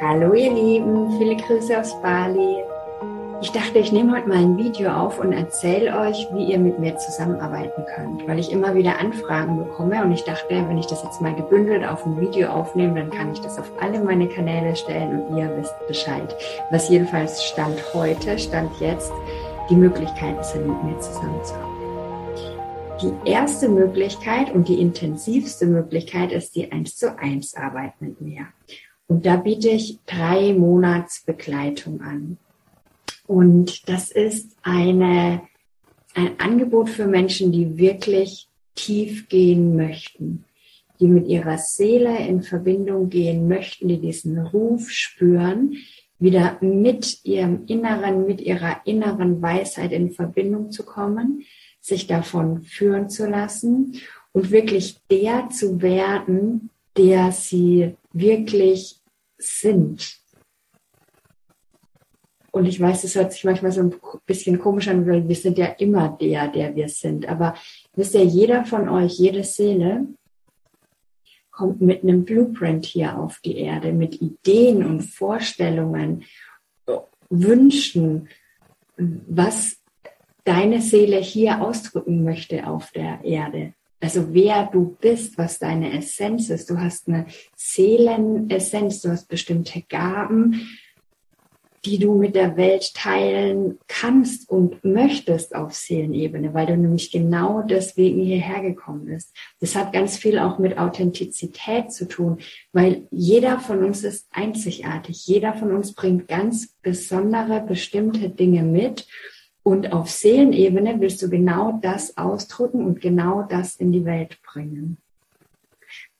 Hallo ihr Lieben, viele Grüße aus Bali. Ich dachte, ich nehme heute mal ein Video auf und erzähle euch, wie ihr mit mir zusammenarbeiten könnt, weil ich immer wieder Anfragen bekomme und ich dachte, wenn ich das jetzt mal gebündelt auf ein Video aufnehme, dann kann ich das auf alle meine Kanäle stellen und ihr wisst Bescheid. Was jedenfalls Stand heute, Stand jetzt, die Möglichkeiten sind, mit mir zusammenzuarbeiten. Die erste Möglichkeit und die intensivste Möglichkeit ist die 1 zu 1 Arbeit mit mir. Und da biete ich drei Monats Begleitung an. Und das ist eine, ein Angebot für Menschen, die wirklich tief gehen möchten, die mit ihrer Seele in Verbindung gehen möchten, die diesen Ruf spüren, wieder mit ihrem Inneren, mit ihrer inneren Weisheit in Verbindung zu kommen, sich davon führen zu lassen und wirklich der zu werden, der sie wirklich sind. Und ich weiß, es hört sich manchmal so ein bisschen komisch an, weil wir sind ja immer der, der wir sind. Aber wisst ihr, jeder von euch, jede Seele kommt mit einem Blueprint hier auf die Erde, mit Ideen und Vorstellungen, Wünschen, was deine Seele hier ausdrücken möchte auf der Erde. Also wer du bist, was deine Essenz ist. Du hast eine Seelenessenz, du hast bestimmte Gaben, die du mit der Welt teilen kannst und möchtest auf Seelenebene, weil du nämlich genau deswegen hierher gekommen bist. Das hat ganz viel auch mit Authentizität zu tun, weil jeder von uns ist einzigartig. Jeder von uns bringt ganz besondere, bestimmte Dinge mit und auf Seelenebene willst du genau das ausdrücken und genau das in die Welt bringen.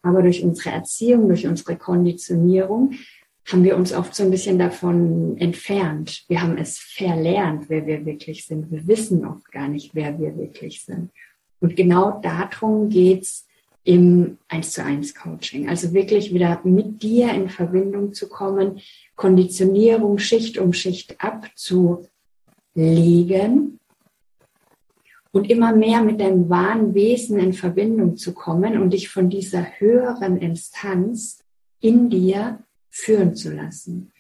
Aber durch unsere Erziehung, durch unsere Konditionierung haben wir uns oft so ein bisschen davon entfernt. Wir haben es verlernt, wer wir wirklich sind. Wir wissen oft gar nicht, wer wir wirklich sind. Und genau darum geht's im 1 zu 1 Coaching. Also wirklich wieder mit dir in Verbindung zu kommen, Konditionierung Schicht um Schicht abzu legen und immer mehr mit deinem wahren Wesen in Verbindung zu kommen und dich von dieser höheren Instanz in dir führen zu lassen.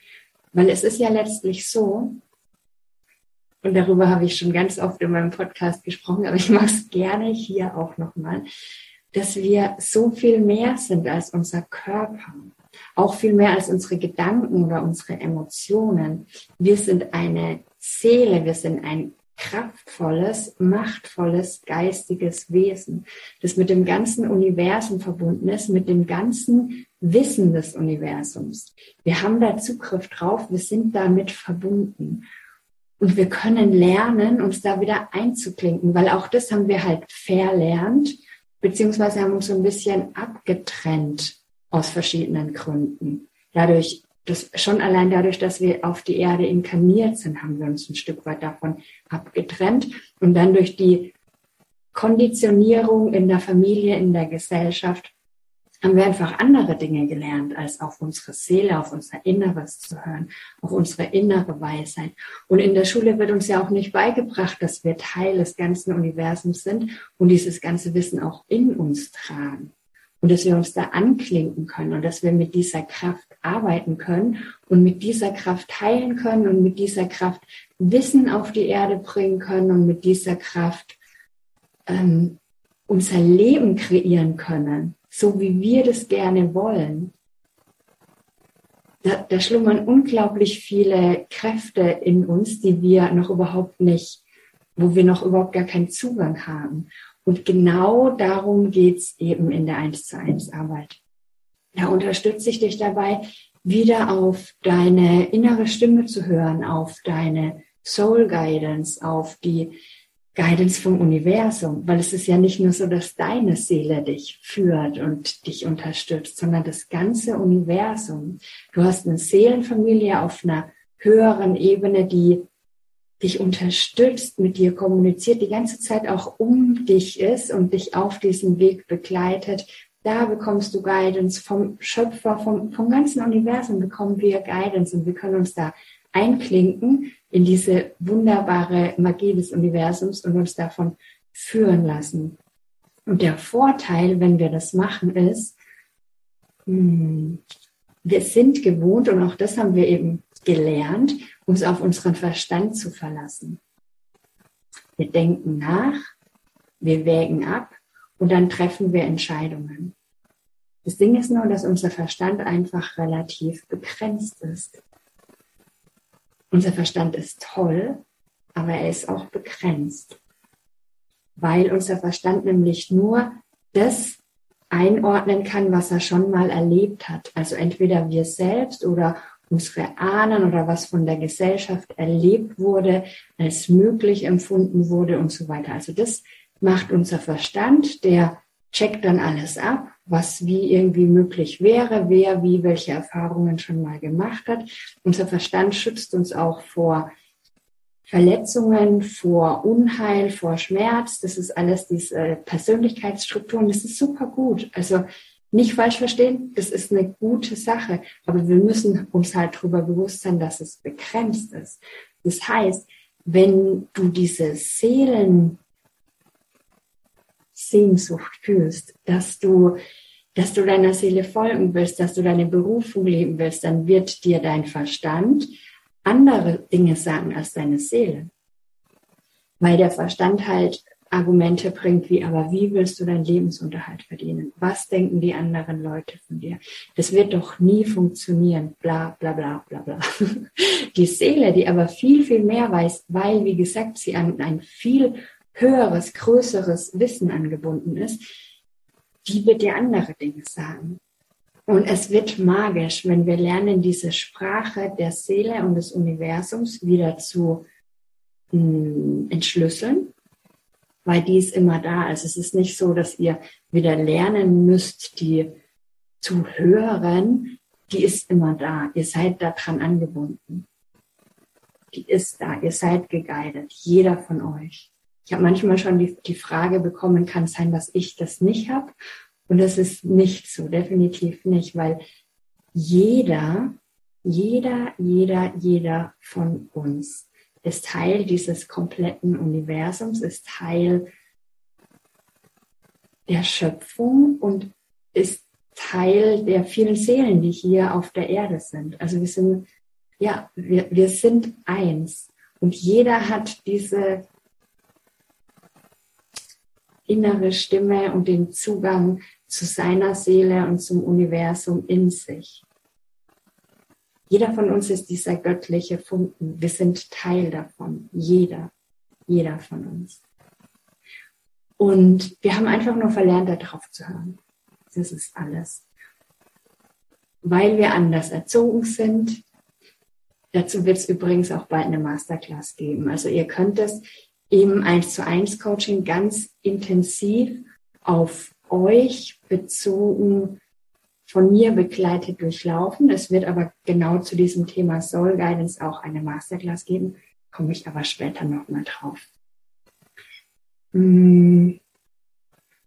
Weil es ist ja letztlich so, und darüber habe ich schon ganz oft in meinem Podcast gesprochen, aber ich mache es gerne hier auch nochmal, dass wir so viel mehr sind als unser Körper, auch viel mehr als unsere Gedanken oder unsere Emotionen. Wir sind eine Seele, wir sind ein kraftvolles, machtvolles, geistiges Wesen, das mit dem ganzen Universum verbunden ist, mit dem ganzen Wissen des Universums. Wir haben da Zugriff drauf, wir sind damit verbunden. Und wir können lernen, uns da wieder einzuklinken, weil auch das haben wir halt verlernt, beziehungsweise haben uns so ein bisschen abgetrennt aus verschiedenen Gründen. Dadurch das schon allein dadurch, dass wir auf die Erde inkarniert sind, haben wir uns ein Stück weit davon abgetrennt. Und dann durch die Konditionierung in der Familie, in der Gesellschaft, haben wir einfach andere Dinge gelernt, als auf unsere Seele, auf unser Inneres zu hören, auf unsere innere Weisheit. Und in der Schule wird uns ja auch nicht beigebracht, dass wir Teil des ganzen Universums sind und dieses ganze Wissen auch in uns tragen und dass wir uns da anklinken können und dass wir mit dieser Kraft arbeiten können und mit dieser Kraft heilen können und mit dieser Kraft Wissen auf die Erde bringen können und mit dieser Kraft ähm, unser Leben kreieren können, so wie wir das gerne wollen. Da, da schlummern unglaublich viele Kräfte in uns, die wir noch überhaupt nicht, wo wir noch überhaupt gar keinen Zugang haben. Und genau darum geht's eben in der 1 zu 1 Arbeit. Da unterstütze ich dich dabei, wieder auf deine innere Stimme zu hören, auf deine Soul Guidance, auf die Guidance vom Universum, weil es ist ja nicht nur so, dass deine Seele dich führt und dich unterstützt, sondern das ganze Universum. Du hast eine Seelenfamilie auf einer höheren Ebene, die dich unterstützt, mit dir kommuniziert, die ganze Zeit auch um dich ist und dich auf diesem Weg begleitet. Da bekommst du Guidance vom Schöpfer, vom, vom ganzen Universum bekommen wir Guidance und wir können uns da einklinken in diese wunderbare Magie des Universums und uns davon führen lassen. Und der Vorteil, wenn wir das machen, ist, hm, wir sind gewohnt, und auch das haben wir eben gelernt, uns auf unseren Verstand zu verlassen. Wir denken nach, wir wägen ab und dann treffen wir Entscheidungen. Das Ding ist nur, dass unser Verstand einfach relativ begrenzt ist. Unser Verstand ist toll, aber er ist auch begrenzt, weil unser Verstand nämlich nur das einordnen kann, was er schon mal erlebt hat. Also entweder wir selbst oder unsere Ahnen oder was von der Gesellschaft erlebt wurde, als möglich empfunden wurde und so weiter. Also das macht unser Verstand, der checkt dann alles ab, was wie irgendwie möglich wäre, wer wie welche Erfahrungen schon mal gemacht hat. Unser Verstand schützt uns auch vor Verletzungen, vor Unheil, vor Schmerz. Das ist alles diese Persönlichkeitsstrukturen. Das ist super gut. Also nicht falsch verstehen, das ist eine gute Sache, aber wir müssen uns halt darüber bewusst sein, dass es begrenzt ist. Das heißt, wenn du diese Seelen Sehnsucht fühlst, dass du, dass du deiner Seele folgen willst, dass du deine Berufung leben willst, dann wird dir dein Verstand andere Dinge sagen als deine Seele. Weil der Verstand halt Argumente bringt, wie, aber wie willst du deinen Lebensunterhalt verdienen? Was denken die anderen Leute von dir? Das wird doch nie funktionieren, bla, bla, bla, bla, bla. Die Seele, die aber viel, viel mehr weiß, weil, wie gesagt, sie an ein viel höheres, größeres Wissen angebunden ist, die wird dir andere Dinge sagen. Und es wird magisch, wenn wir lernen, diese Sprache der Seele und des Universums wieder zu mh, hm, entschlüsseln, weil die ist immer da. Also es ist nicht so, dass ihr wieder lernen müsst, die zu hören. Die ist immer da. Ihr seid daran angebunden. Die ist da. Ihr seid geguidet. Jeder von euch. Ich habe manchmal schon die, die Frage bekommen, kann es sein, dass ich das nicht habe? Und das ist nicht so, definitiv nicht, weil jeder, jeder, jeder, jeder von uns ist Teil dieses kompletten Universums, ist Teil der Schöpfung und ist Teil der vielen Seelen, die hier auf der Erde sind. Also wir sind, ja, wir, wir sind eins. Und jeder hat diese innere Stimme und den Zugang zu seiner Seele und zum Universum in sich. Jeder von uns ist dieser göttliche Funken. Wir sind Teil davon. Jeder. Jeder von uns. Und wir haben einfach nur verlernt, darauf zu hören. Das ist alles. Weil wir anders erzogen sind. Dazu wird es übrigens auch bald eine Masterclass geben. Also ihr könnt es im 1 zu 1 Coaching ganz intensiv auf euch bezogen von mir begleitet durchlaufen. Es wird aber genau zu diesem Thema Soul Guidance auch eine Masterclass geben, komme ich aber später nochmal drauf. Hm.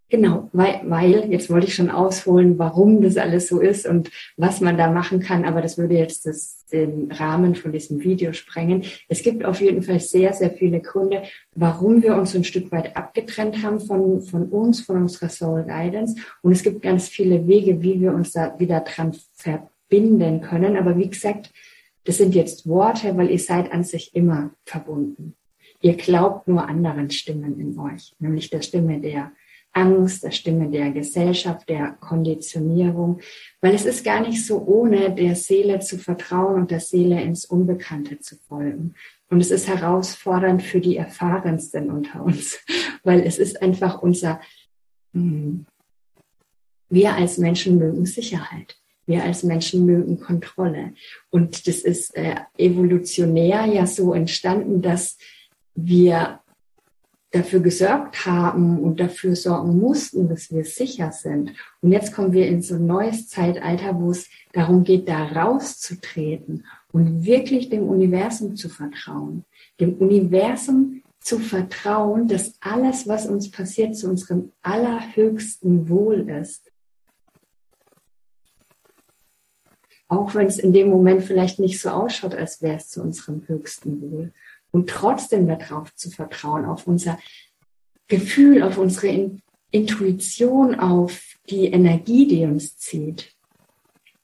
Genau, weil, weil, jetzt wollte ich schon ausholen, warum das alles so ist und was man da machen kann, aber das würde jetzt das, den Rahmen von diesem Video sprengen. Es gibt auf jeden Fall sehr, sehr viele Gründe, warum wir uns ein Stück weit abgetrennt haben von, von uns, von unserer Soul Guidance. Und es gibt ganz viele Wege, wie wir uns da wieder dran verbinden können. Aber wie gesagt, das sind jetzt Worte, weil ihr seid an sich immer verbunden. Ihr glaubt nur anderen Stimmen in euch, nämlich der Stimme der Angst, der Stimme der Gesellschaft, der Konditionierung, weil es ist gar nicht so ohne der Seele zu vertrauen und der Seele ins Unbekannte zu folgen. Und es ist herausfordernd für die Erfahrensten unter uns, weil es ist einfach unser, hm, wir als Menschen mögen Sicherheit. Wir als Menschen mögen Kontrolle. Und das ist äh, evolutionär ja so entstanden, dass wir dafür gesorgt haben und dafür sorgen mussten, dass wir sicher sind. Und jetzt kommen wir in so ein neues Zeitalter, wo es darum geht, da rauszutreten und wirklich dem Universum zu vertrauen. Dem Universum zu vertrauen, dass alles, was uns passiert, zu unserem allerhöchsten Wohl ist. Auch wenn es in dem Moment vielleicht nicht so ausschaut, als wäre es zu unserem höchsten Wohl und trotzdem darauf zu vertrauen, auf unser Gefühl, auf unsere Intuition, auf die Energie, die uns zieht.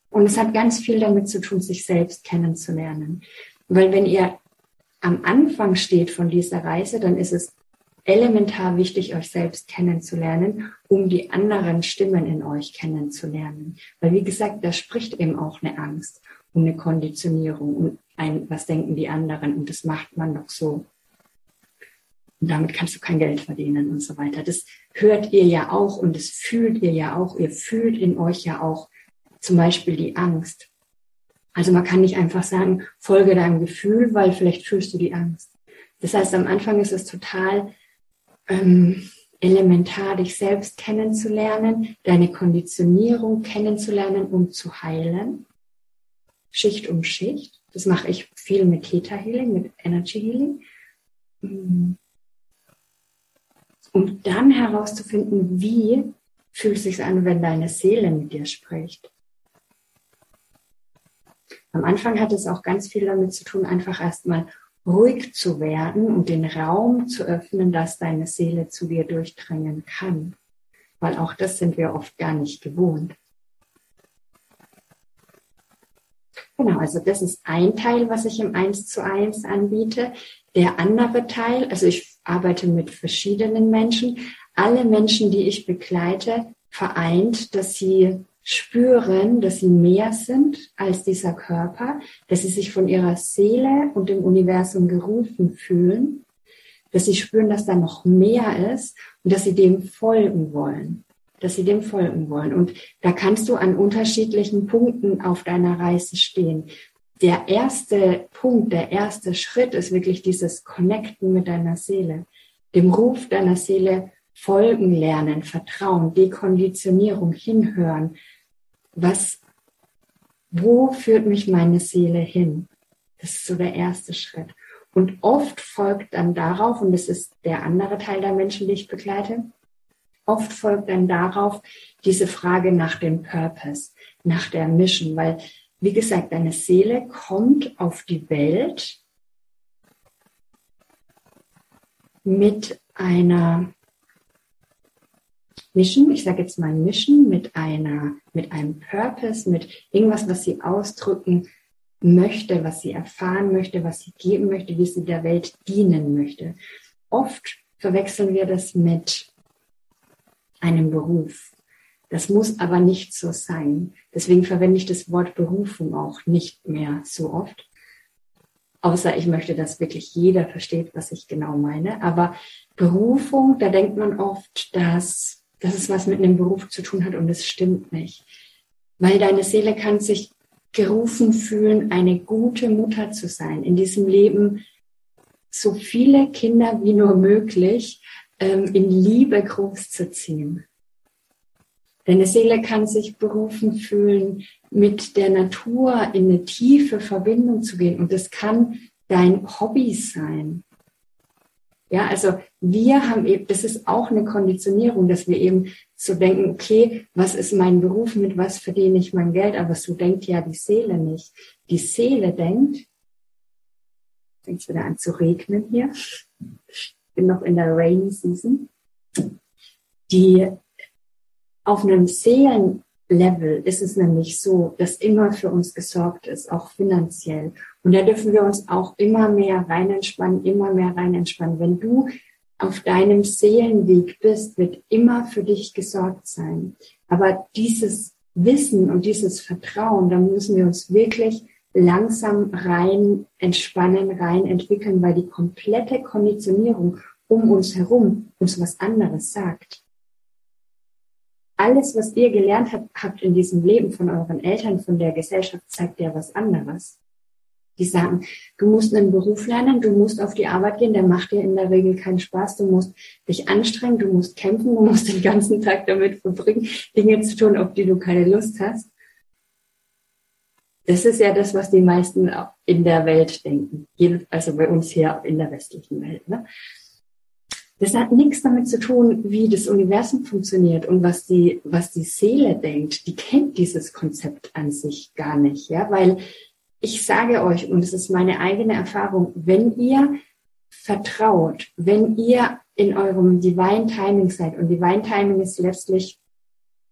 Und es hat ganz viel damit zu tun, sich selbst kennenzulernen. Weil wenn ihr am Anfang steht von dieser Reise, dann ist es elementar wichtig, euch selbst kennenzulernen, um die anderen Stimmen in euch kennenzulernen. Weil wie gesagt, da spricht eben auch eine Angst und eine Konditionierung und ein, was denken die anderen und das macht man doch so. Und damit kannst du kein Geld verdienen und so weiter. Das hört ihr ja auch und das fühlt ihr ja auch. Ihr fühlt in euch ja auch zum Beispiel die Angst. Also man kann nicht einfach sagen, folge deinem Gefühl, weil vielleicht fühlst du die Angst. Das heißt, am Anfang ist es total ähm, elementar, dich selbst kennenzulernen, deine Konditionierung kennenzulernen und zu heilen. Schicht um Schicht. Das mache ich viel mit Theta Healing, mit Energy Healing. Mm. Um dann herauszufinden, wie fühlt es sich an, wenn deine Seele mit dir spricht. Am Anfang hat es auch ganz viel damit zu tun, einfach erstmal ruhig zu werden und den Raum zu öffnen, dass deine Seele zu dir durchdringen kann. Weil auch das sind wir oft gar nicht gewohnt. Genau, also das ist ein Teil, was ich im 1 zu 1 anbiete. Der andere Teil, also ich arbeite mit verschiedenen Menschen. Alle Menschen, die ich begleite, vereint, dass sie spüren, dass sie mehr sind als dieser Körper, dass sie sich von ihrer Seele und dem Universum gerufen fühlen, dass sie spüren, dass da noch mehr ist und dass sie dem folgen wollen, dass sie dem folgen wollen. Und da kannst du an unterschiedlichen Punkten auf deiner Reise stehen. Der erste Punkt, der erste Schritt ist wirklich dieses Connecten mit deiner Seele, dem Ruf deiner Seele folgen lernen, Vertrauen, Dekonditionierung, hinhören, was, wo führt mich meine Seele hin? Das ist so der erste Schritt. Und oft folgt dann darauf, und das ist der andere Teil der Menschen, die ich begleite, oft folgt dann darauf diese Frage nach dem Purpose, nach der Mission, weil, wie gesagt, deine Seele kommt auf die Welt mit einer Mission, ich sage jetzt mal Mission mit einer, mit einem Purpose, mit irgendwas, was sie ausdrücken möchte, was sie erfahren möchte, was sie geben möchte, wie sie der Welt dienen möchte. Oft verwechseln wir das mit einem Beruf. Das muss aber nicht so sein. Deswegen verwende ich das Wort Berufung auch nicht mehr so oft. Außer ich möchte, dass wirklich jeder versteht, was ich genau meine. Aber Berufung, da denkt man oft, dass dass es was mit einem Beruf zu tun hat und es stimmt nicht. Weil deine Seele kann sich gerufen fühlen, eine gute Mutter zu sein, in diesem Leben so viele Kinder wie nur möglich in Liebe großzuziehen. Deine Seele kann sich berufen fühlen, mit der Natur in eine tiefe Verbindung zu gehen. Und das kann dein Hobby sein. Ja, also wir haben eben, das ist auch eine Konditionierung, dass wir eben so denken, okay, was ist mein Beruf, mit was verdiene ich mein Geld, aber so denkt ja die Seele nicht. Die Seele denkt, fängt es wieder an zu regnen hier. Bin noch in der Rainy Season. Die auf einem Seelenlevel ist es nämlich so, dass immer für uns gesorgt ist, auch finanziell. Und da dürfen wir uns auch immer mehr rein entspannen, immer mehr rein entspannen. Wenn du auf deinem Seelenweg bist, wird immer für dich gesorgt sein. Aber dieses Wissen und dieses Vertrauen, da müssen wir uns wirklich langsam rein entspannen, rein entwickeln, weil die komplette Konditionierung um uns herum uns was anderes sagt. Alles, was ihr gelernt habt, in diesem Leben von euren Eltern, von der Gesellschaft, zeigt dir was anderes. Die sagen, du musst einen Beruf lernen, du musst auf die Arbeit gehen, der macht dir in der Regel keinen Spaß, du musst dich anstrengen, du musst kämpfen, du musst den ganzen Tag damit verbringen, Dinge zu tun, auf die du keine Lust hast. Das ist ja das, was die meisten in der Welt denken, also bei uns hier in der westlichen Welt. Ne? Das hat nichts damit zu tun, wie das Universum funktioniert und was die, was die Seele denkt. Die kennt dieses Konzept an sich gar nicht, ja, weil ich sage euch, und es ist meine eigene Erfahrung, wenn ihr vertraut, wenn ihr in eurem Divine Timing seid, und Divine Timing ist letztlich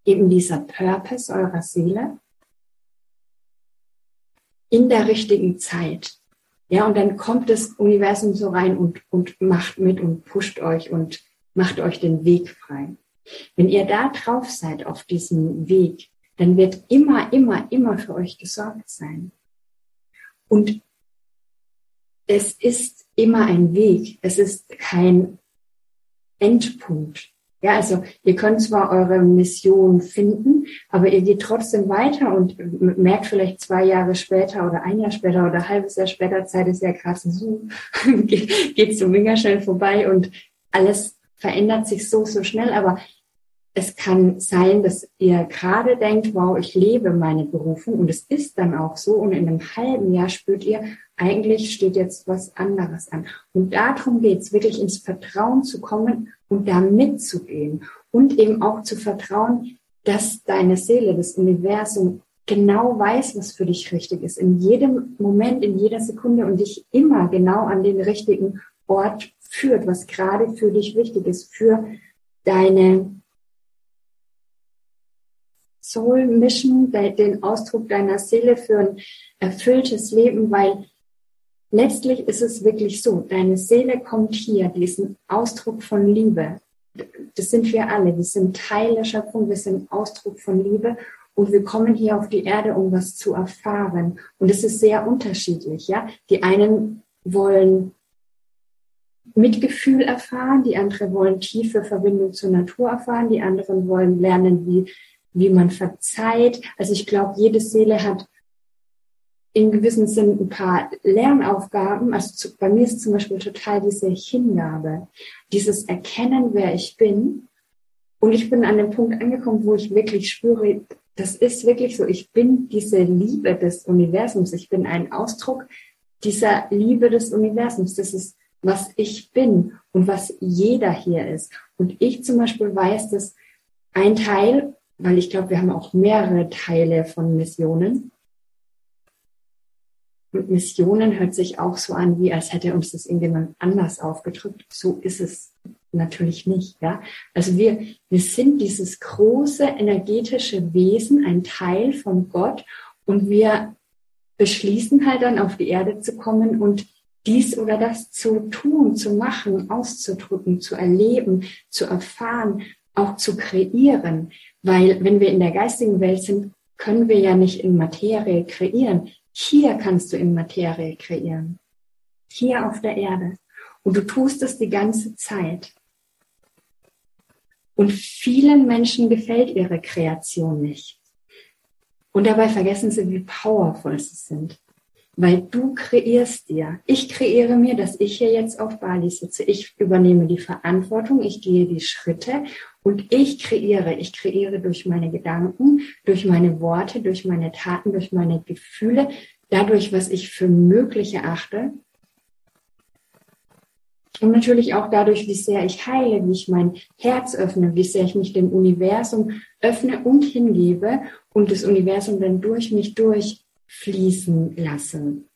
eben dieser Purpose eurer Seele, in der richtigen Zeit. Ja, und dann kommt das Universum so rein und, und macht mit und pusht euch und macht euch den Weg frei. Wenn ihr da drauf seid auf diesem Weg, dann wird immer, immer, immer für euch gesorgt sein. Und es ist immer ein Weg. Es ist kein Endpunkt. Ja, also ihr könnt zwar eure Mission finden, aber ihr geht trotzdem weiter und merkt vielleicht zwei Jahre später oder ein Jahr später oder ein halbes Jahr später, Zeit ist ja krass so, geht so mega schnell vorbei und alles verändert sich so, so schnell, aber es kann sein, dass ihr gerade denkt, wow, ich lebe meine Berufung. Und es ist dann auch so. Und in einem halben Jahr spürt ihr, eigentlich steht jetzt was anderes an. Und darum geht's, wirklich ins Vertrauen zu kommen und da mitzugehen. Und eben auch zu vertrauen, dass deine Seele, das Universum genau weiß, was für dich richtig ist, in jedem Moment, in jeder Sekunde und dich immer genau an den richtigen Ort führt, was gerade für dich wichtig ist, für deine Soul Mission, den Ausdruck deiner Seele für ein erfülltes Leben, weil letztlich ist es wirklich so, deine Seele kommt hier, diesen Ausdruck von Liebe. Das sind wir alle, wir sind Teil der Schöpfung, wir sind Ausdruck von Liebe und wir kommen hier auf die Erde, um was zu erfahren. Und es ist sehr unterschiedlich, ja. Die einen wollen Mitgefühl erfahren, die anderen wollen tiefe Verbindung zur Natur erfahren, die anderen wollen lernen, wie wie man verzeiht. Also ich glaube, jede Seele hat in gewissem Sinn ein paar Lernaufgaben. Also zu, bei mir ist zum Beispiel total diese Hingabe, dieses Erkennen, wer ich bin. Und ich bin an dem Punkt angekommen, wo ich wirklich spüre, das ist wirklich so. Ich bin diese Liebe des Universums. Ich bin ein Ausdruck dieser Liebe des Universums. Das ist, was ich bin und was jeder hier ist. Und ich zum Beispiel weiß, dass ein Teil weil ich glaube, wir haben auch mehrere Teile von Missionen. Und Missionen hört sich auch so an, wie als hätte uns das irgendjemand anders aufgedrückt. So ist es natürlich nicht, ja. Also wir, wir sind dieses große energetische Wesen, ein Teil von Gott und wir beschließen halt dann auf die Erde zu kommen und dies oder das zu tun, zu machen, auszudrücken, zu erleben, zu erfahren, auch zu kreieren. Weil wenn wir in der geistigen Welt sind, können wir ja nicht in Materie kreieren. Hier kannst du in Materie kreieren. Hier auf der Erde. Und du tust es die ganze Zeit. Und vielen Menschen gefällt ihre Kreation nicht. Und dabei vergessen sie, wie powerful sie sind weil du kreierst dir. Ich kreiere mir, dass ich hier jetzt auf Bali sitze. Ich übernehme die Verantwortung, ich gehe die Schritte und ich kreiere. Ich kreiere durch meine Gedanken, durch meine Worte, durch meine Taten, durch meine Gefühle, dadurch, was ich für möglich erachte. Und natürlich auch dadurch, wie sehr ich heile, wie ich mein Herz öffne, wie sehr ich mich dem Universum öffne und hingebe und das Universum dann durch mich durch fließen lassen.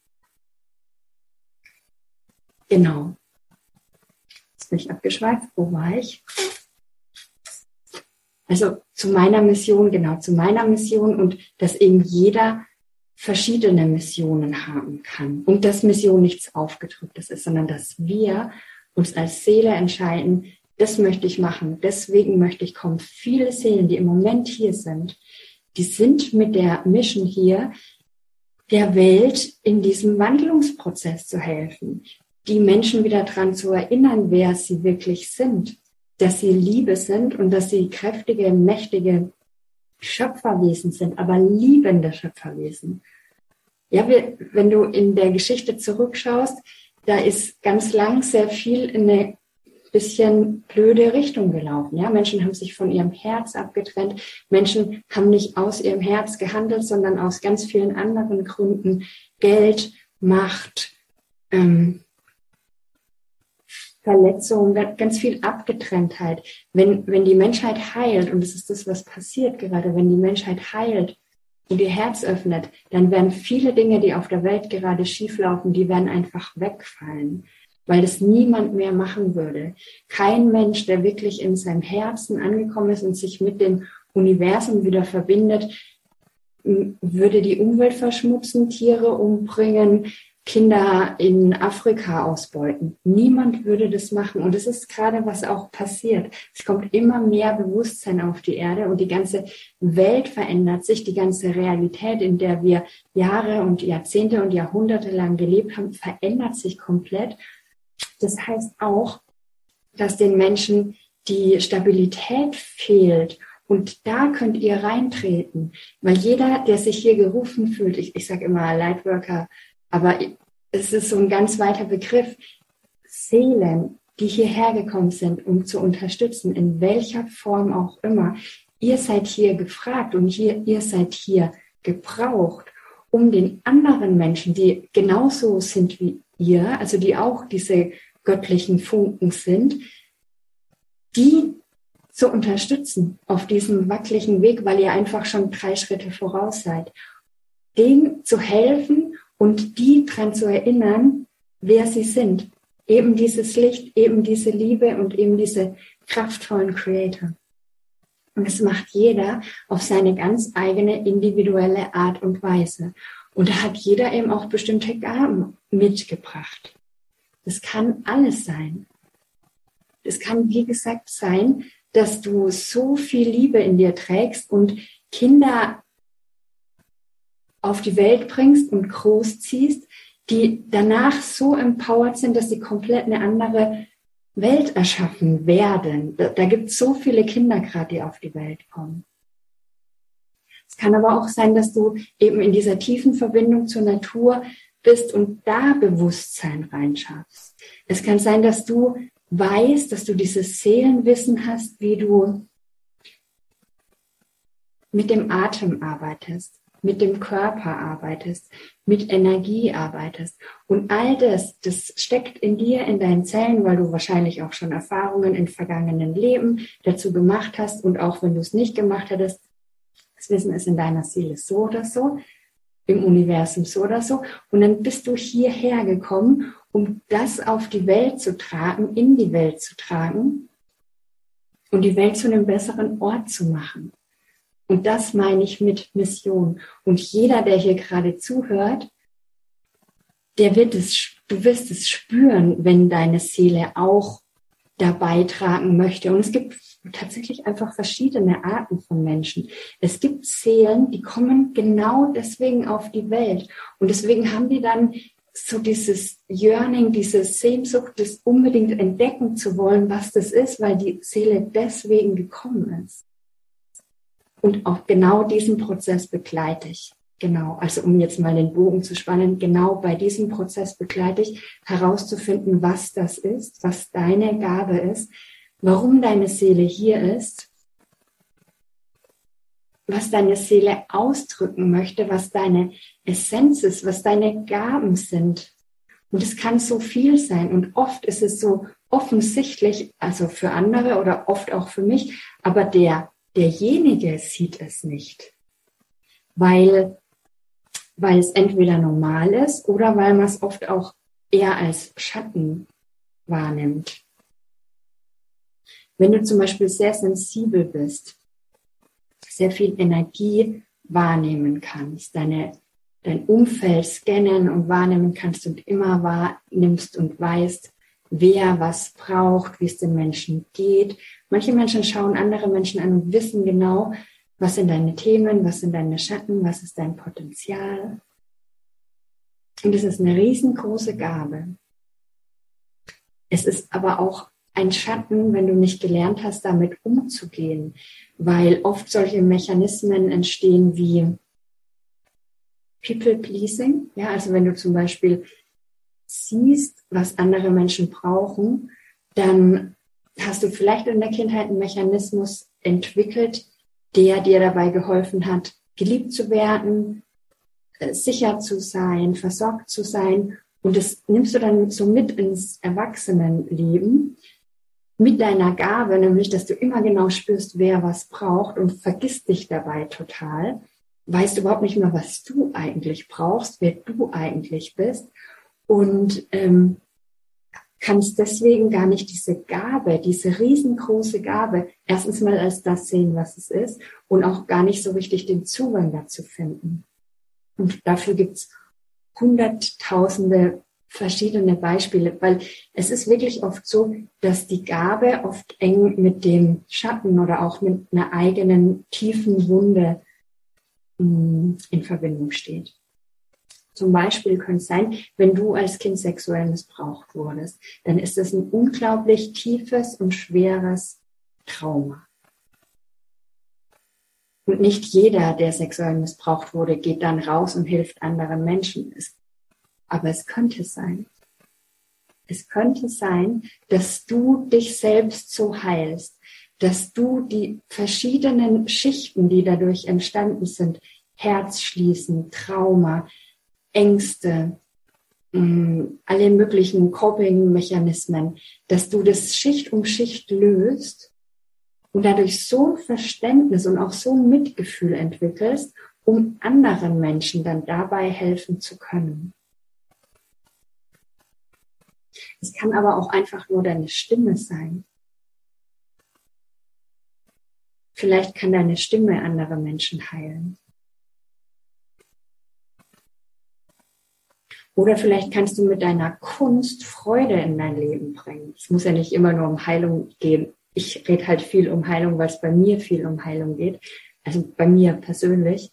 Genau. Jetzt bin ich abgeschweift. Wo war ich? Also zu meiner Mission, genau, zu meiner Mission und dass eben jeder verschiedene Missionen haben kann und dass Mission nichts aufgedrücktes ist, sondern dass wir uns als Seele entscheiden, das möchte ich machen, deswegen möchte ich kommen. Viele Seelen, die im Moment hier sind, die sind mit der Mission hier, der Welt in diesem Wandlungsprozess zu helfen, die Menschen wieder daran zu erinnern, wer sie wirklich sind, dass sie Liebe sind und dass sie kräftige, mächtige Schöpferwesen sind, aber liebende Schöpferwesen. Ja, wir, wenn du in der Geschichte zurückschaust, da ist ganz lang sehr viel in eine bisschen blöde Richtung gelaufen. Ja, Menschen haben sich von ihrem Herz abgetrennt. Menschen haben nicht aus ihrem Herz gehandelt, sondern aus ganz vielen anderen Gründen. Geld, Macht, ähm, Verletzungen, ganz viel Abgetrenntheit. Wenn, wenn die Menschheit heilt, und das ist das, was passiert gerade, wenn die Menschheit heilt und ihr Herz öffnet, dann werden viele Dinge, die auf der Welt gerade schieflaufen, die werden einfach wegfallen weil es niemand mehr machen würde. Kein Mensch, der wirklich in seinem Herzen angekommen ist und sich mit dem Universum wieder verbindet, würde die Umwelt verschmutzen, Tiere umbringen, Kinder in Afrika ausbeuten. Niemand würde das machen. Und es ist gerade, was auch passiert. Es kommt immer mehr Bewusstsein auf die Erde und die ganze Welt verändert sich. Die ganze Realität, in der wir Jahre und Jahrzehnte und Jahrhunderte lang gelebt haben, verändert sich komplett. Das heißt auch, dass den Menschen die Stabilität fehlt. Und da könnt ihr reintreten, weil jeder, der sich hier gerufen fühlt, ich, ich sage immer Lightworker, aber es ist so ein ganz weiter Begriff, Seelen, die hierher gekommen sind, um zu unterstützen, in welcher Form auch immer. Ihr seid hier gefragt und hier, ihr seid hier gebraucht, um den anderen Menschen, die genauso sind wie ihr, also die auch diese göttlichen Funken sind, die zu unterstützen auf diesem wackeligen Weg, weil ihr einfach schon drei Schritte voraus seid. Denen zu helfen und die daran zu erinnern, wer sie sind. Eben dieses Licht, eben diese Liebe und eben diese kraftvollen Creator. Und es macht jeder auf seine ganz eigene individuelle Art und Weise. Und da hat jeder eben auch bestimmte Gaben mitgebracht. Das kann alles sein. Es kann, wie gesagt, sein, dass du so viel Liebe in dir trägst und Kinder auf die Welt bringst und großziehst, die danach so empowered sind, dass sie komplett eine andere Welt erschaffen werden. Da, da gibt es so viele Kinder gerade, die auf die Welt kommen. Es kann aber auch sein, dass du eben in dieser tiefen Verbindung zur Natur bist und da Bewusstsein reinschaffst. Es kann sein, dass du weißt, dass du dieses Seelenwissen hast, wie du mit dem Atem arbeitest, mit dem Körper arbeitest, mit Energie arbeitest. Und all das, das steckt in dir, in deinen Zellen, weil du wahrscheinlich auch schon Erfahrungen in vergangenen Leben dazu gemacht hast. Und auch wenn du es nicht gemacht hättest, das Wissen ist in deiner Seele so oder so, im Universum so oder so. Und dann bist du hierher gekommen, um das auf die Welt zu tragen, in die Welt zu tragen und die Welt zu einem besseren Ort zu machen. Und das meine ich mit Mission. Und jeder, der hier gerade zuhört, der wird es, du wirst es spüren, wenn deine Seele auch dabei tragen möchte. Und es gibt tatsächlich einfach verschiedene Arten von Menschen. Es gibt Seelen, die kommen genau deswegen auf die Welt. Und deswegen haben die dann so dieses Yearning, diese Sehnsucht, das unbedingt entdecken zu wollen, was das ist, weil die Seele deswegen gekommen ist. Und auch genau diesen Prozess begleite ich. Genau, also um jetzt mal den Bogen zu spannen, genau bei diesem Prozess begleite ich herauszufinden, was das ist, was deine Gabe ist, warum deine Seele hier ist, was deine Seele ausdrücken möchte, was deine Essenz ist, was deine Gaben sind. Und es kann so viel sein. Und oft ist es so offensichtlich, also für andere oder oft auch für mich, aber der derjenige sieht es nicht, weil, weil es entweder normal ist oder weil man es oft auch eher als Schatten wahrnimmt. Wenn du zum Beispiel sehr sensibel bist, sehr viel Energie wahrnehmen kannst, deine, dein Umfeld scannen und wahrnehmen kannst und immer wahrnimmst und weißt, wer was braucht, wie es den Menschen geht. Manche Menschen schauen andere Menschen an und wissen genau, was sind deine Themen, was sind deine Schatten, was ist dein Potenzial. Und es ist eine riesengroße Gabe. Es ist aber auch ein Schatten, wenn du nicht gelernt hast, damit umzugehen, weil oft solche Mechanismen entstehen wie People Pleasing. Ja, also wenn du zum Beispiel siehst, was andere Menschen brauchen, dann hast du vielleicht in der Kindheit einen Mechanismus entwickelt, der dir dabei geholfen hat, geliebt zu werden, äh, sicher zu sein, versorgt zu sein. Und das nimmst du dann so mit ins Erwachsenenleben mit deiner Gabe, nämlich dass du immer genau spürst, wer was braucht und vergisst dich dabei total, weißt überhaupt nicht mehr, was du eigentlich brauchst, wer du eigentlich bist und ähm, kannst deswegen gar nicht diese Gabe, diese riesengroße Gabe, erstens mal als das sehen, was es ist und auch gar nicht so richtig den Zugang dazu finden. Und dafür gibt's hunderttausende verschiedene Beispiele, weil es ist wirklich oft so, dass die Gabe oft eng mit dem Schatten oder auch mit einer eigenen tiefen Wunde mm, in Verbindung steht. Zum Beispiel könnte es sein, wenn du als Kind sexuell missbraucht wurdest, dann ist es ein unglaublich tiefes und schweres Trauma. Und nicht jeder, der sexuell missbraucht wurde, geht dann raus und hilft anderen Menschen. Aber es könnte sein. Es könnte sein, dass du dich selbst so heilst, dass du die verschiedenen Schichten, die dadurch entstanden sind, Herzschließen, Trauma, Ängste, mm, alle möglichen Coping-Mechanismen, dass du das Schicht um Schicht löst und dadurch so Verständnis und auch so Mitgefühl entwickelst, um anderen Menschen dann dabei helfen zu können. Es kann aber auch einfach nur deine Stimme sein. Vielleicht kann deine Stimme andere Menschen heilen. Oder vielleicht kannst du mit deiner Kunst Freude in dein Leben bringen. Es muss ja nicht immer nur um Heilung gehen. Ich rede halt viel um Heilung, weil es bei mir viel um Heilung geht. Also bei mir persönlich.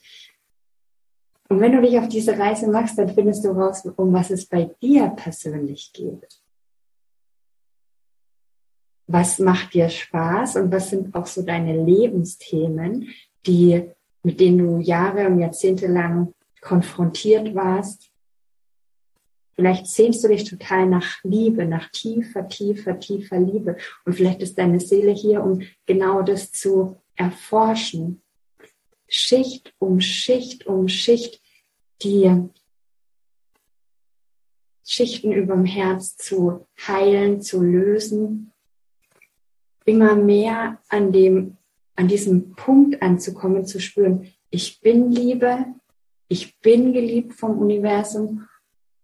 Und wenn du dich auf diese Reise machst, dann findest du raus, um was es bei dir persönlich geht. Was macht dir Spaß und was sind auch so deine Lebensthemen, die, mit denen du Jahre und Jahrzehnte lang konfrontiert warst Vielleicht sehnst du dich total nach Liebe, nach tiefer, tiefer, tiefer Liebe. Und vielleicht ist deine Seele hier, um genau das zu erforschen. Schicht um Schicht um Schicht, die Schichten überm Herz zu heilen, zu lösen. Immer mehr an dem, an diesem Punkt anzukommen, zu spüren, ich bin Liebe, ich bin geliebt vom Universum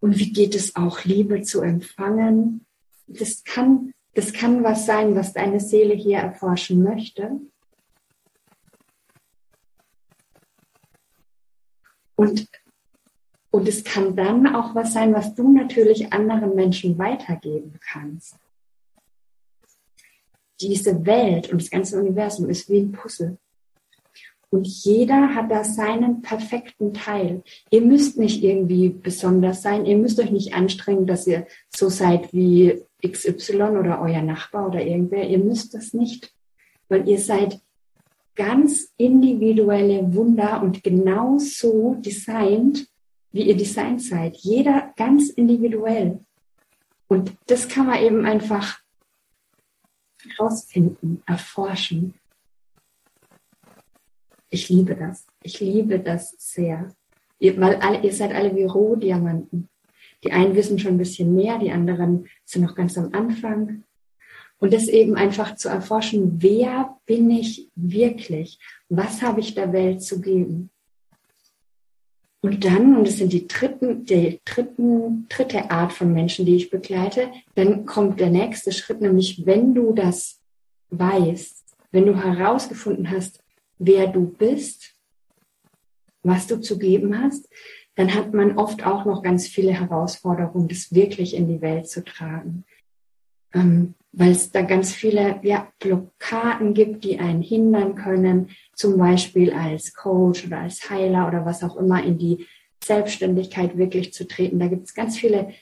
und wie geht es auch, Liebe zu empfangen? Das kann, das kann was sein, was deine Seele hier erforschen möchte. Und, und es kann dann auch was sein, was du natürlich anderen Menschen weitergeben kannst. Diese Welt und das ganze Universum ist wie ein Puzzle. Und jeder hat da seinen perfekten Teil. Ihr müsst nicht irgendwie besonders sein. Ihr müsst euch nicht anstrengen, dass ihr so seid wie XY oder euer Nachbar oder irgendwer. Ihr müsst das nicht, weil ihr seid ganz individuelle Wunder und genau so designt, wie ihr designt seid. Jeder ganz individuell. Und das kann man eben einfach herausfinden, erforschen. Ich liebe das. Ich liebe das sehr. Ihr, weil alle, ihr seid alle wie Rohdiamanten. Die einen wissen schon ein bisschen mehr, die anderen sind noch ganz am Anfang. Und das eben einfach zu erforschen, wer bin ich wirklich? Was habe ich der Welt zu geben? Und dann, und das sind die dritten, die dritten, dritte Art von Menschen, die ich begleite, dann kommt der nächste Schritt, nämlich wenn du das weißt, wenn du herausgefunden hast, wer du bist, was du zu geben hast, dann hat man oft auch noch ganz viele Herausforderungen, das wirklich in die Welt zu tragen. Ähm, weil es da ganz viele ja, Blockaden gibt, die einen hindern können, zum Beispiel als Coach oder als Heiler oder was auch immer in die Selbstständigkeit wirklich zu treten. Da gibt es ganz viele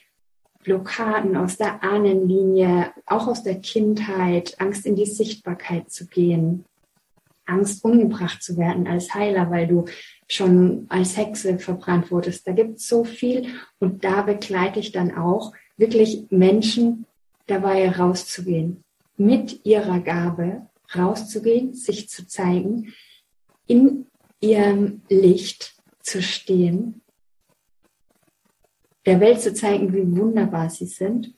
Blockaden aus der Ahnenlinie, auch aus der Kindheit, Angst in die Sichtbarkeit zu gehen, Angst, umgebracht zu werden als Heiler, weil du schon als Hexe verbrannt wurdest. Da gibt es so viel und da begleite ich dann auch wirklich Menschen dabei rauszugehen, mit ihrer Gabe rauszugehen, sich zu zeigen, in ihrem Licht zu stehen, der Welt zu zeigen, wie wunderbar sie sind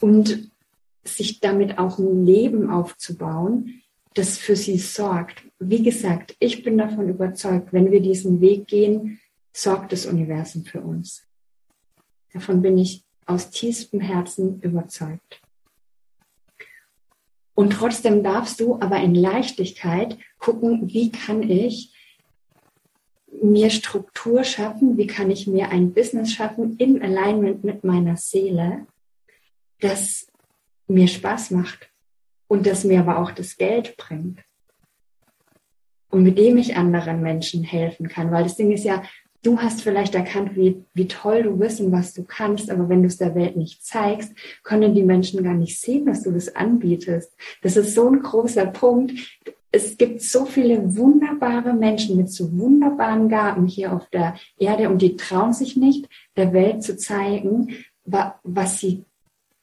und sich damit auch ein Leben aufzubauen, das für sie sorgt. Wie gesagt, ich bin davon überzeugt, wenn wir diesen Weg gehen, sorgt das Universum für uns. Davon bin ich aus tiefstem Herzen überzeugt. Und trotzdem darfst du aber in Leichtigkeit gucken, wie kann ich mir Struktur schaffen, wie kann ich mir ein Business schaffen in Alignment mit meiner Seele, das mir Spaß macht und das mir aber auch das Geld bringt und mit dem ich anderen Menschen helfen kann. Weil das Ding ist ja, du hast vielleicht erkannt, wie, wie toll du bist und was du kannst, aber wenn du es der Welt nicht zeigst, können die Menschen gar nicht sehen, dass du das anbietest. Das ist so ein großer Punkt. Es gibt so viele wunderbare Menschen mit so wunderbaren Gaben hier auf der Erde und die trauen sich nicht, der Welt zu zeigen, was sie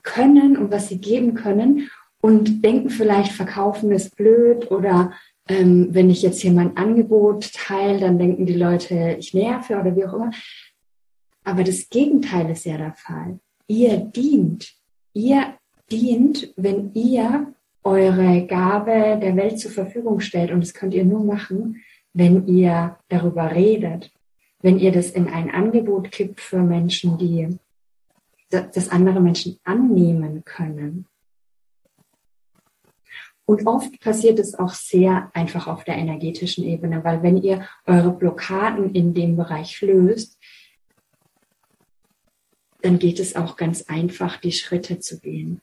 können und was sie geben können und denken vielleicht, verkaufen ist blöd oder ähm, wenn ich jetzt hier mein Angebot teile, dann denken die Leute, ich nerve oder wie auch immer. Aber das Gegenteil ist ja der Fall. Ihr dient. Ihr dient, wenn ihr eure Gabe der Welt zur Verfügung stellt. Und das könnt ihr nur machen, wenn ihr darüber redet. Wenn ihr das in ein Angebot kippt für Menschen, die das andere Menschen annehmen können. Und oft passiert es auch sehr einfach auf der energetischen Ebene, weil wenn ihr eure Blockaden in dem Bereich löst, dann geht es auch ganz einfach, die Schritte zu gehen.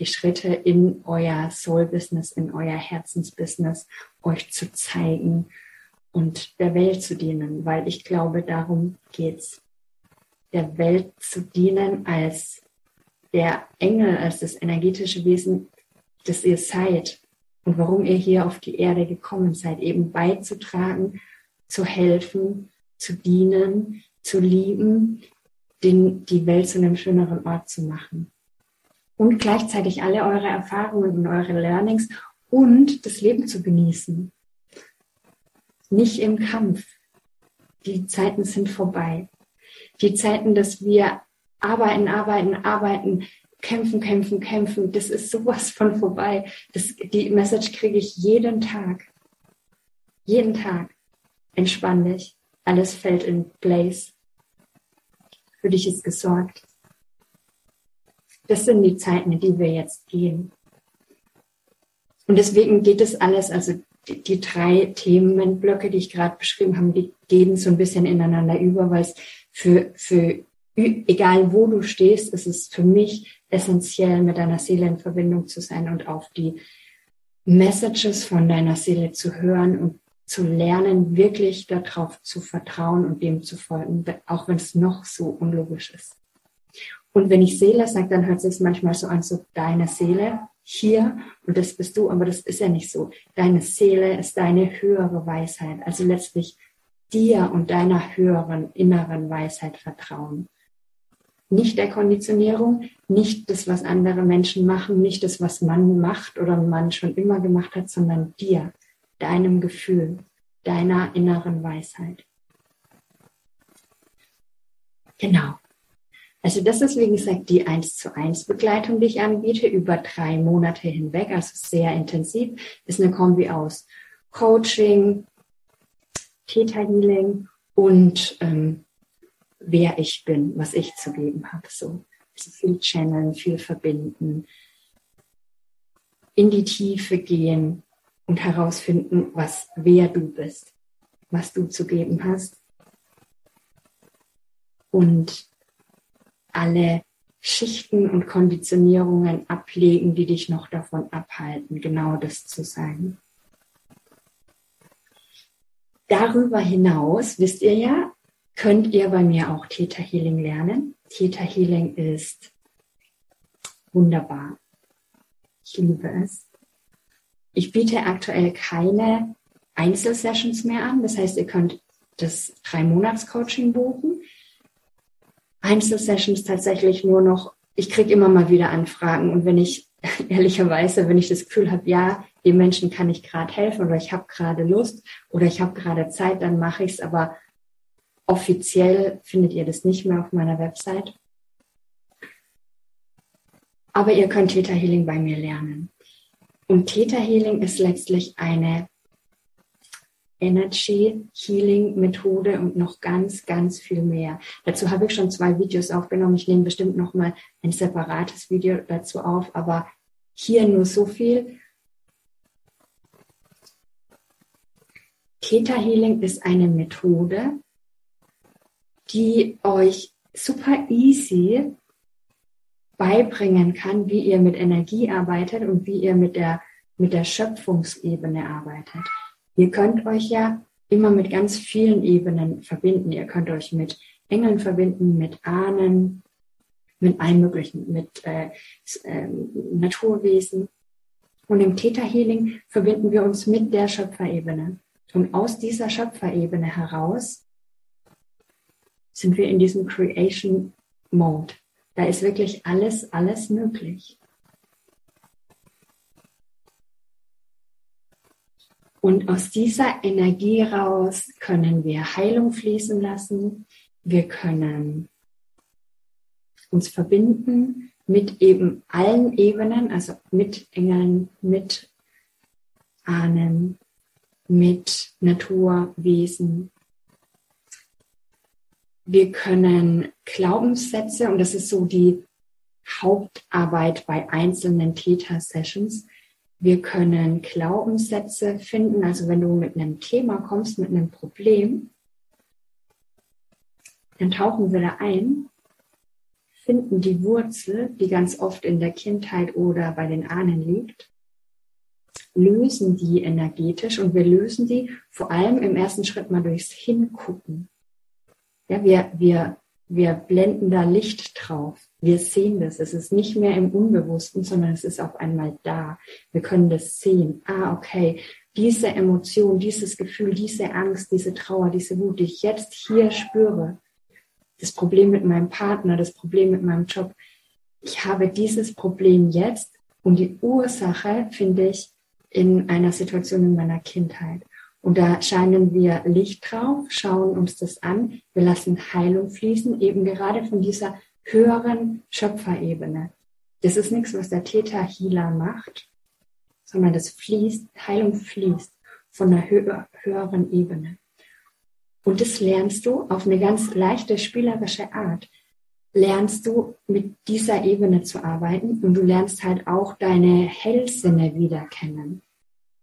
Die Schritte in euer Soul-Business, in euer Herzensbusiness, euch zu zeigen und der Welt zu dienen, weil ich glaube, darum geht's. Der Welt zu dienen als der Engel, als das energetische Wesen, dass ihr seid und warum ihr hier auf die Erde gekommen seid, eben beizutragen, zu helfen, zu dienen, zu lieben, den, die Welt zu einem schöneren Ort zu machen. Und gleichzeitig alle eure Erfahrungen und eure Learnings und das Leben zu genießen. Nicht im Kampf. Die Zeiten sind vorbei. Die Zeiten, dass wir arbeiten, arbeiten, arbeiten, kämpfen, kämpfen, kämpfen. Das ist sowas von vorbei. Das, die Message kriege ich jeden Tag. Jeden Tag. Entspann dich. Alles fällt in place. Für dich ist gesorgt. Das sind die Zeiten, in die wir jetzt gehen. Und deswegen geht es alles, also die, die drei Themenblöcke, die ich gerade beschrieben habe, die gehen so ein bisschen ineinander über, weil es für, für egal wo du stehst, ist es für mich essentiell, mit deiner Seele in Verbindung zu sein und auf die Messages von deiner Seele zu hören und zu lernen, wirklich darauf zu vertrauen und dem zu folgen, auch wenn es noch so unlogisch ist. Und wenn ich Seele sage, dann hört es sich manchmal so an, so deine Seele hier und das bist du, aber das ist ja nicht so. Deine Seele ist deine höhere Weisheit, also letztlich dir und deiner höheren inneren Weisheit vertrauen nicht der Konditionierung, nicht das, was andere Menschen machen, nicht das, was man macht oder man schon immer gemacht hat, sondern dir, deinem Gefühl, deiner inneren Weisheit. Genau. Also das ist, wie gesagt, die 1 zu 1 Begleitung, die ich anbiete, über drei Monate hinweg, also sehr intensiv. Ist eine Kombi aus Coaching, Theta Healing und ähm, wer ich bin, was ich zu geben habe. So also viel channeln, viel verbinden, in die Tiefe gehen und herausfinden, was wer du bist, was du zu geben hast und alle Schichten und Konditionierungen ablegen, die dich noch davon abhalten, genau das zu sein. Darüber hinaus, wisst ihr ja, könnt ihr bei mir auch Theta Healing lernen. Theta Healing ist wunderbar. Ich liebe es. Ich biete aktuell keine Einzelsessions mehr an. Das heißt, ihr könnt das Drei-Monats-Coaching buchen. Einzelsessions tatsächlich nur noch, ich kriege immer mal wieder Anfragen und wenn ich ehrlicherweise, wenn ich das Gefühl habe, ja, dem Menschen kann ich gerade helfen oder ich habe gerade Lust oder ich habe gerade Zeit, dann mache ich es. Aber Offiziell findet ihr das nicht mehr auf meiner Website. Aber ihr könnt Theta Healing bei mir lernen. Und Theta Healing ist letztlich eine Energy Healing Methode und noch ganz, ganz viel mehr. Dazu habe ich schon zwei Videos aufgenommen. Ich nehme bestimmt noch mal ein separates Video dazu auf, aber hier nur so viel. Theta Healing ist eine Methode, die euch super easy beibringen kann, wie ihr mit Energie arbeitet und wie ihr mit der, mit der Schöpfungsebene arbeitet. Ihr könnt euch ja immer mit ganz vielen Ebenen verbinden. Ihr könnt euch mit Engeln verbinden, mit Ahnen, mit allen möglichen, mit äh, äh, Naturwesen. Und im Theta Healing verbinden wir uns mit der Schöpferebene. Und aus dieser Schöpferebene heraus sind wir in diesem Creation Mode. Da ist wirklich alles, alles möglich. Und aus dieser Energie raus können wir Heilung fließen lassen. Wir können uns verbinden mit eben allen Ebenen, also mit Engeln, mit Ahnen, mit Naturwesen. Wir können Glaubenssätze, und das ist so die Hauptarbeit bei einzelnen Theta-Sessions, wir können Glaubenssätze finden, also wenn du mit einem Thema kommst, mit einem Problem, dann tauchen wir da ein finden die Wurzel, die ganz oft in der Kindheit oder bei den Ahnen liegt, lösen die energetisch und wir lösen die vor allem im ersten Schritt mal durchs Hingucken. Ja, wir, wir, wir blenden da Licht drauf. Wir sehen das. Es ist nicht mehr im Unbewussten, sondern es ist auf einmal da. Wir können das sehen. Ah, okay. Diese Emotion, dieses Gefühl, diese Angst, diese Trauer, diese Wut, die ich jetzt hier spüre, das Problem mit meinem Partner, das Problem mit meinem Job. Ich habe dieses Problem jetzt und die Ursache finde ich in einer Situation in meiner Kindheit. Und da scheinen wir Licht drauf, schauen uns das an. Wir lassen Heilung fließen, eben gerade von dieser höheren Schöpferebene. Das ist nichts, was der Täter-Healer macht, sondern das fließt, Heilung fließt von einer höheren Ebene. Und das lernst du auf eine ganz leichte, spielerische Art. Lernst du mit dieser Ebene zu arbeiten und du lernst halt auch deine Hellsinne wieder kennen.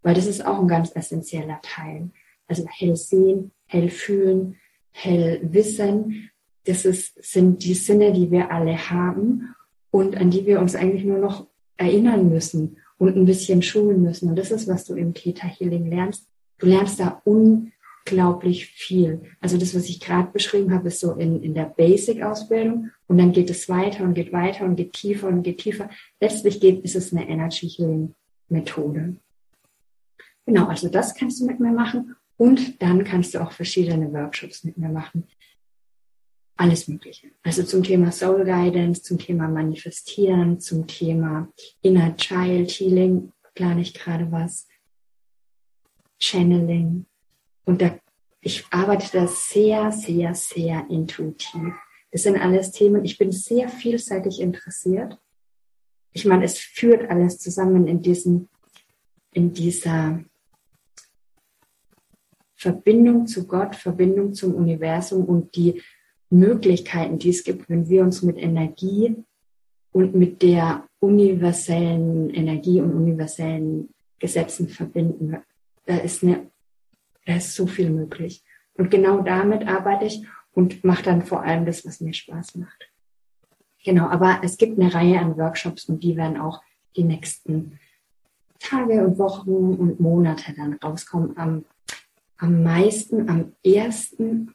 Weil das ist auch ein ganz essentieller Teil. Also hell sehen, hell fühlen, hell wissen. Das ist, sind die Sinne, die wir alle haben und an die wir uns eigentlich nur noch erinnern müssen und ein bisschen schulen müssen. Und das ist, was du im Theta Healing lernst. Du lernst da un unglaublich viel. Also das, was ich gerade beschrieben habe, ist so in, in der Basic-Ausbildung und dann geht es weiter und geht weiter und geht tiefer und geht tiefer. Letztlich geht, ist es eine Energy Healing Methode. Genau, also das kannst du mit mir machen und dann kannst du auch verschiedene Workshops mit mir machen. Alles Mögliche. Also zum Thema Soul Guidance, zum Thema Manifestieren, zum Thema Inner Child Healing plane ich gerade was. Channeling, und da, ich arbeite da sehr, sehr, sehr intuitiv. Das sind alles Themen, ich bin sehr vielseitig interessiert. Ich meine, es führt alles zusammen in diesem, in dieser Verbindung zu Gott, Verbindung zum Universum und die Möglichkeiten, die es gibt, wenn wir uns mit Energie und mit der universellen Energie und universellen Gesetzen verbinden. Da ist eine da ist so viel möglich. Und genau damit arbeite ich und mache dann vor allem das, was mir Spaß macht. Genau, aber es gibt eine Reihe an Workshops und die werden auch die nächsten Tage und Wochen und Monate dann rauskommen. Am, am meisten, am ersten,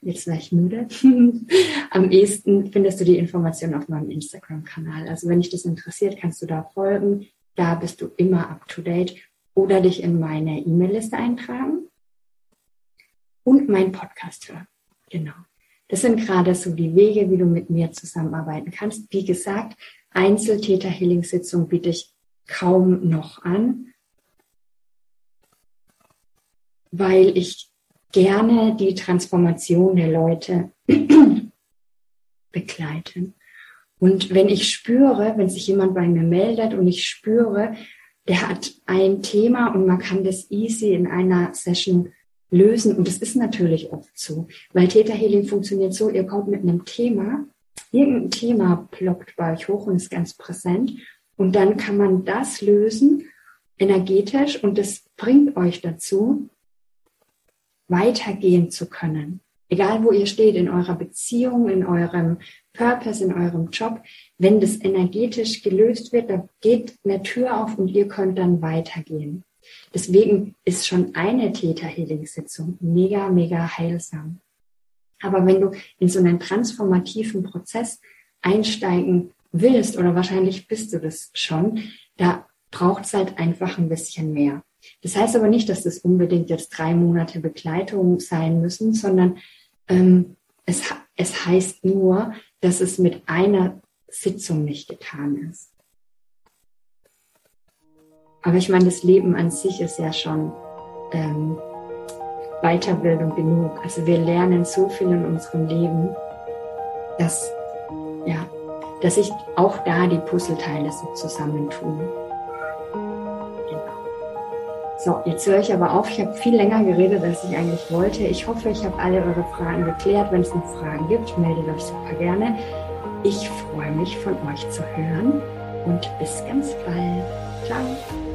jetzt war ich müde, am ehesten findest du die Informationen auf meinem Instagram-Kanal. Also wenn dich das interessiert, kannst du da folgen. Da bist du immer up to date oder dich in meine E-Mail-Liste eintragen und meinen Podcast hören. Genau. Das sind gerade so die Wege, wie du mit mir zusammenarbeiten kannst. Wie gesagt, Einzeltäter-Healing-Sitzung biete ich kaum noch an, weil ich gerne die Transformation der Leute begleite. Und wenn ich spüre, wenn sich jemand bei mir meldet und ich spüre, der hat ein Thema und man kann das easy in einer Session lösen. Und das ist natürlich oft so, weil Theta Healing funktioniert so, ihr kommt mit einem Thema, irgendein Thema ploppt bei euch hoch und ist ganz präsent. Und dann kann man das lösen energetisch und das bringt euch dazu, weitergehen zu können. Egal wo ihr steht, in eurer Beziehung, in eurem Purpose, in eurem Job, wenn das energetisch gelöst wird, da geht eine Tür auf und ihr könnt dann weitergehen. Deswegen ist schon eine Täter-Healing-Sitzung mega, mega heilsam. Aber wenn du in so einen transformativen Prozess einsteigen willst, oder wahrscheinlich bist du das schon, da braucht es halt einfach ein bisschen mehr. Das heißt aber nicht, dass das unbedingt jetzt drei Monate Begleitung sein müssen, sondern ähm, es, es heißt nur, dass es mit einer Sitzung nicht getan ist. Aber ich meine, das Leben an sich ist ja schon ähm, Weiterbildung genug. Also wir lernen so viel in unserem Leben, dass, ja, dass sich auch da die Puzzleteile so zusammentun. So, jetzt höre ich aber auf. Ich habe viel länger geredet, als ich eigentlich wollte. Ich hoffe, ich habe alle eure Fragen geklärt. Wenn es noch Fragen gibt, meldet euch super gerne. Ich freue mich, von euch zu hören und bis ganz bald. Ciao.